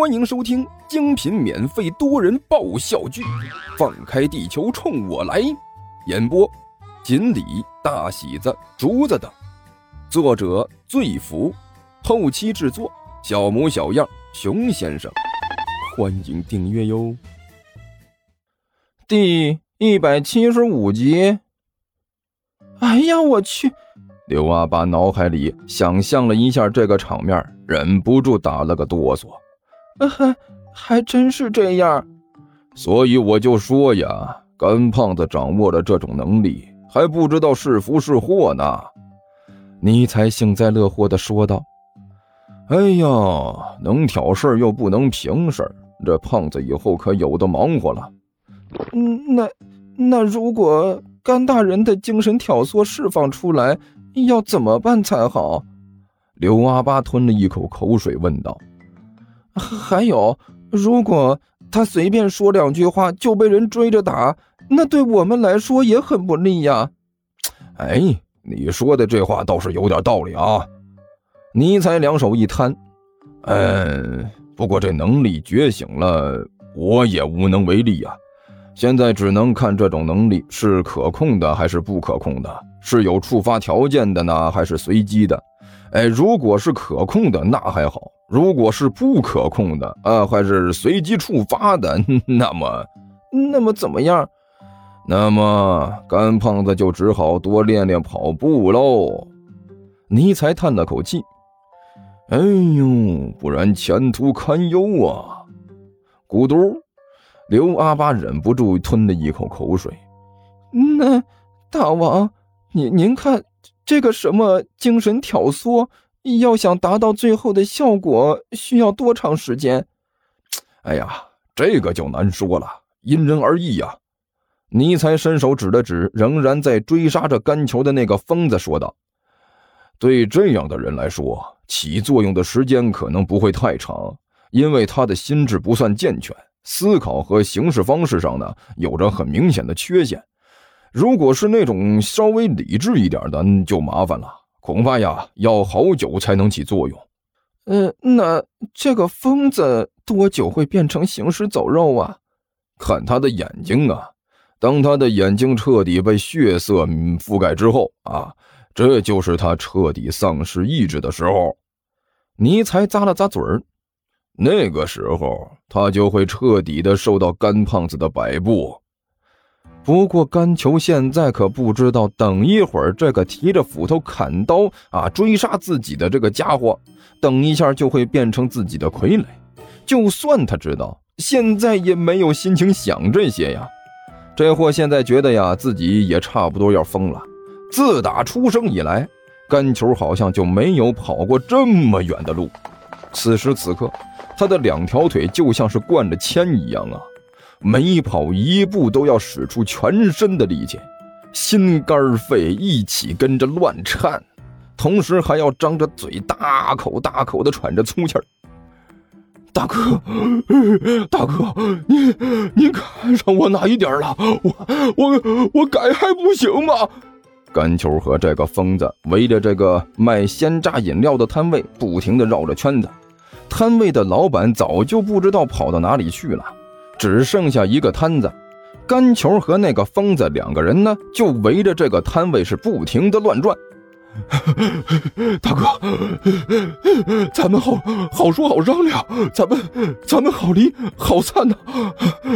欢迎收听精品免费多人爆笑剧《放开地球冲我来》，演播：锦鲤、大喜子、竹子等，作者：醉福，后期制作：小模小样、熊先生。欢迎订阅哟。第一百七十五集。哎呀，我去！刘阿八脑海里想象了一下这个场面，忍不住打了个哆嗦。还还真是这样，所以我就说呀，干胖子掌握了这种能力，还不知道是福是祸呢。尼才幸灾乐祸的说道：“哎呀，能挑事又不能平事这胖子以后可有的忙活了。”嗯，那那如果甘大人的精神挑唆释放出来，要怎么办才好？刘阿八吞了一口口水问道。还有，如果他随便说两句话就被人追着打，那对我们来说也很不利呀。哎，你说的这话倒是有点道理啊。尼才两手一摊，嗯，不过这能力觉醒了，我也无能为力呀。现在只能看这种能力是可控的还是不可控的，是有触发条件的呢，还是随机的？哎，如果是可控的，那还好。如果是不可控的啊，还是随机触发的，那么，那么怎么样？那么干胖子就只好多练练跑步喽。尼才叹了口气：“哎呦，不然前途堪忧啊！”咕嘟，刘阿八忍不住吞了一口口水。那大王，您您看这个什么精神挑唆？要想达到最后的效果，需要多长时间？哎呀，这个就难说了，因人而异呀。尼才伸手指了指仍然在追杀着甘球的那个疯子，说道：“对这样的人来说，起作用的时间可能不会太长，因为他的心智不算健全，思考和行事方式上呢有着很明显的缺陷。如果是那种稍微理智一点的，就麻烦了。”恐怕呀，要好久才能起作用。嗯，那这个疯子多久会变成行尸走肉啊？看他的眼睛啊，当他的眼睛彻底被血色覆盖之后啊，这就是他彻底丧失意志的时候。尼才咂了咂嘴儿，那个时候他就会彻底的受到干胖子的摆布。不过甘球现在可不知道，等一会儿这个提着斧头砍刀啊追杀自己的这个家伙，等一下就会变成自己的傀儡。就算他知道，现在也没有心情想这些呀。这货现在觉得呀，自己也差不多要疯了。自打出生以来，甘球好像就没有跑过这么远的路。此时此刻，他的两条腿就像是灌着铅一样啊。每跑一步都要使出全身的力气，心肝肺一起跟着乱颤，同时还要张着嘴大口大口的喘着粗气儿。大哥，大哥，您您看上我哪一点了？我我我改还不行吗？甘球和这个疯子围着这个卖鲜榨饮料的摊位不停的绕着圈子，摊位的老板早就不知道跑到哪里去了。只剩下一个摊子，干球和那个疯子两个人呢，就围着这个摊位是不停的乱转。大哥，咱们好好说好商量，咱们咱们好离好散呐。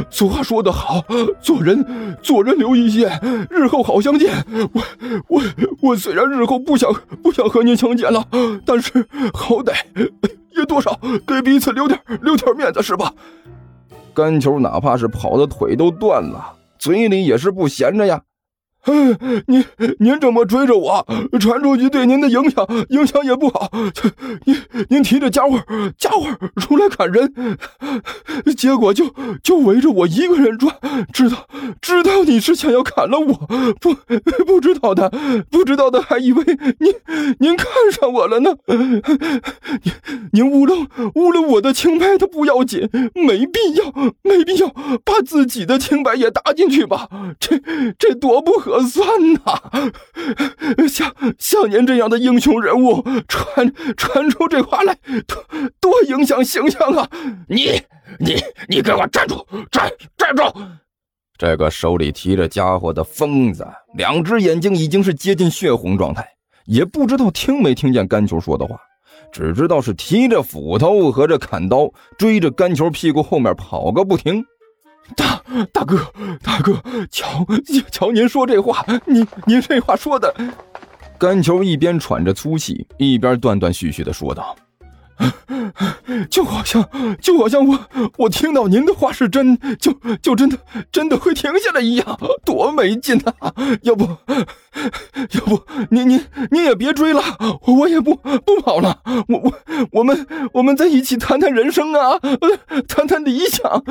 俗话说得好，做人做人留一线，日后好相见。我我我虽然日后不想不想和您相见了，但是好歹也多少给彼此留点留点面子是吧？干球哪怕是跑的腿都断了，嘴里也是不闲着呀。您您这么追着我，传出去对您的影响影响也不好。您您提着家伙家伙出来砍人，结果就就围着我一个人转。知道知道你是想要砍了我，不不知道的不知道的还以为您您看上我了呢。您您污了污了我的清白他不要紧，没必要没必要把自己的清白也搭进去吧？这这多不合。可算呐！像像您这样的英雄人物，传传出这话来，多多影响形象啊！你你你给我站住！站站住！这个手里提着家伙的疯子，两只眼睛已经是接近血红状态，也不知道听没听见甘球说的话，只知道是提着斧头和这砍刀追着甘球屁股后面跑个不停。大大哥，大哥，瞧瞧您说这话，您您这话说的。甘球一边喘着粗气，一边断断续续的说道。就好像，就好像我我听到您的话是真，就就真的真的会停下来一样，多没劲啊！要不，要不，您您您也别追了，我也不不跑了，我我我们我们在一起谈谈人生啊，谈谈理想，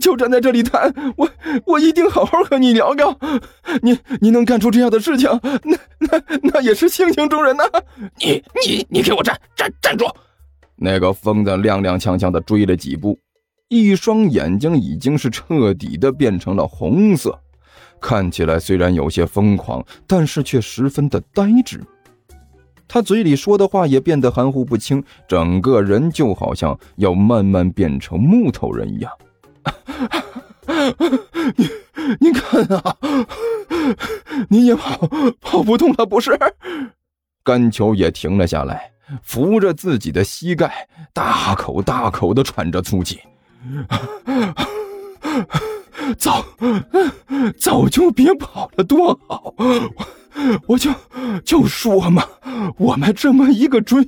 就站在这里谈，我我一定好好和你聊聊。您您能干出这样的事情，那那那也是性情中人呐！你你你给我站站站住！那个疯子踉踉跄跄的追了几步，一双眼睛已经是彻底的变成了红色，看起来虽然有些疯狂，但是却十分的呆滞。他嘴里说的话也变得含糊不清，整个人就好像要慢慢变成木头人一样。您您看啊，您也跑跑不动了，不是？甘球也停了下来。扶着自己的膝盖，大口大口的喘着粗气。早，早就别跑了，多好！我我就就说嘛，我们这么一个追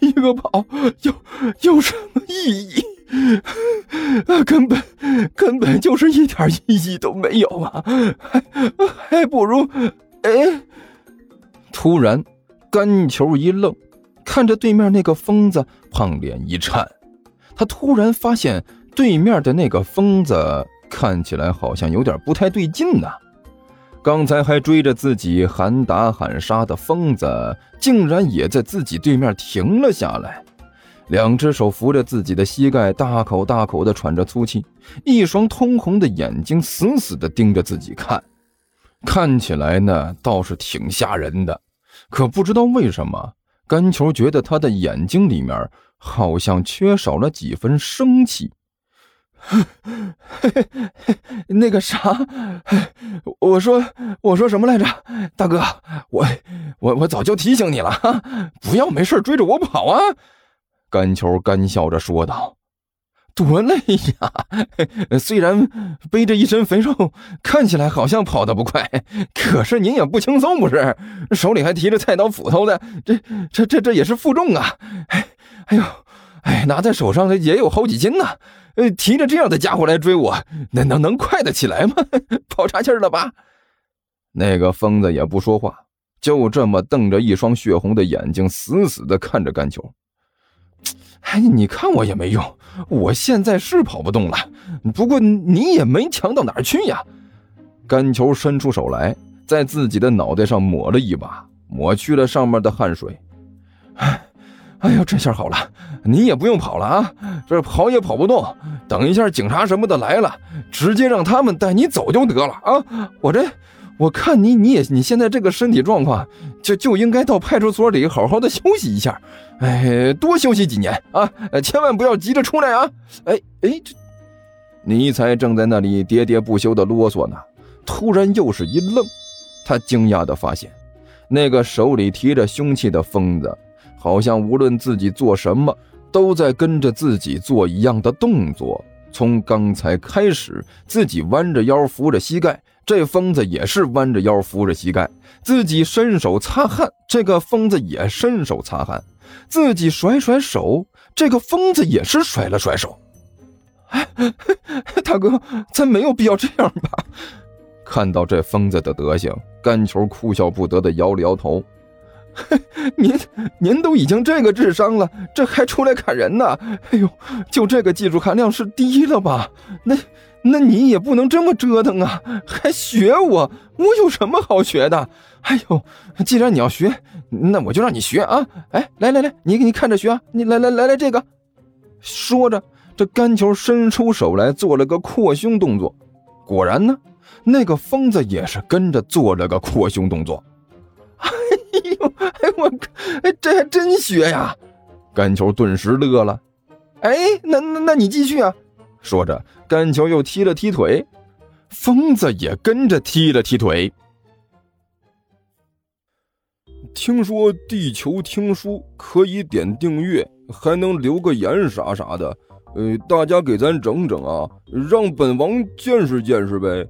一个跑，有有什么意义？根本根本就是一点意义都没有啊！还还不如……哎！突然，干球一愣。看着对面那个疯子，胖脸一颤，他突然发现对面的那个疯子看起来好像有点不太对劲呢。刚才还追着自己喊打喊杀的疯子，竟然也在自己对面停了下来，两只手扶着自己的膝盖，大口大口的喘着粗气，一双通红的眼睛死死的盯着自己看，看起来呢倒是挺吓人的，可不知道为什么。甘球觉得他的眼睛里面好像缺少了几分生气。那个啥，我说我说什么来着？大哥，我我我早就提醒你了，不要没事追着我跑啊！甘球干笑着说道。多累呀！虽然背着一身肥肉，看起来好像跑得不快，可是您也不轻松，不是？手里还提着菜刀斧头的，这、这、这、这也是负重啊！哎，哎呦，哎，拿在手上也有好几斤呢。呃，提着这样的家伙来追我，那能能快得起来吗？跑岔气了吧？那个疯子也不说话，就这么瞪着一双血红的眼睛，死死的看着甘球。哎，你看我也没用，我现在是跑不动了。不过你也没强到哪儿去呀。甘球伸出手来，在自己的脑袋上抹了一把，抹去了上面的汗水。哎，哎呦，这下好了，你也不用跑了啊，这跑也跑不动。等一下警察什么的来了，直接让他们带你走就得了啊。我这。我看你，你也你现在这个身体状况，就就应该到派出所里好好的休息一下，哎，多休息几年啊！千万不要急着出来啊！哎哎，这尼才正在那里喋喋不休的啰嗦呢，突然又是一愣，他惊讶的发现，那个手里提着凶器的疯子，好像无论自己做什么，都在跟着自己做一样的动作。从刚才开始，自己弯着腰扶着膝盖。这疯子也是弯着腰扶着膝盖，自己伸手擦汗，这个疯子也伸手擦汗，自己甩甩手，这个疯子也是甩了甩手。哎，大哥，咱没有必要这样吧？看到这疯子的德行，甘球哭笑不得的摇了摇头。您您都已经这个智商了，这还出来砍人呢？哎呦，就这个技术含量是低了吧？那。那你也不能这么折腾啊！还学我？我有什么好学的？哎呦，既然你要学，那我就让你学啊！哎，来来来，你给你看着学啊！你来来来来，这个。说着，这甘球伸出手来做了个扩胸动作，果然呢，那个疯子也是跟着做了个扩胸动作。哎呦，哎我，哎这还真学呀！甘球顿时乐了。哎，那那那你继续啊！说着，甘球又踢了踢腿，疯子也跟着踢了踢腿。听说地球听书可以点订阅，还能留个言啥啥的，呃，大家给咱整整啊，让本王见识见识呗。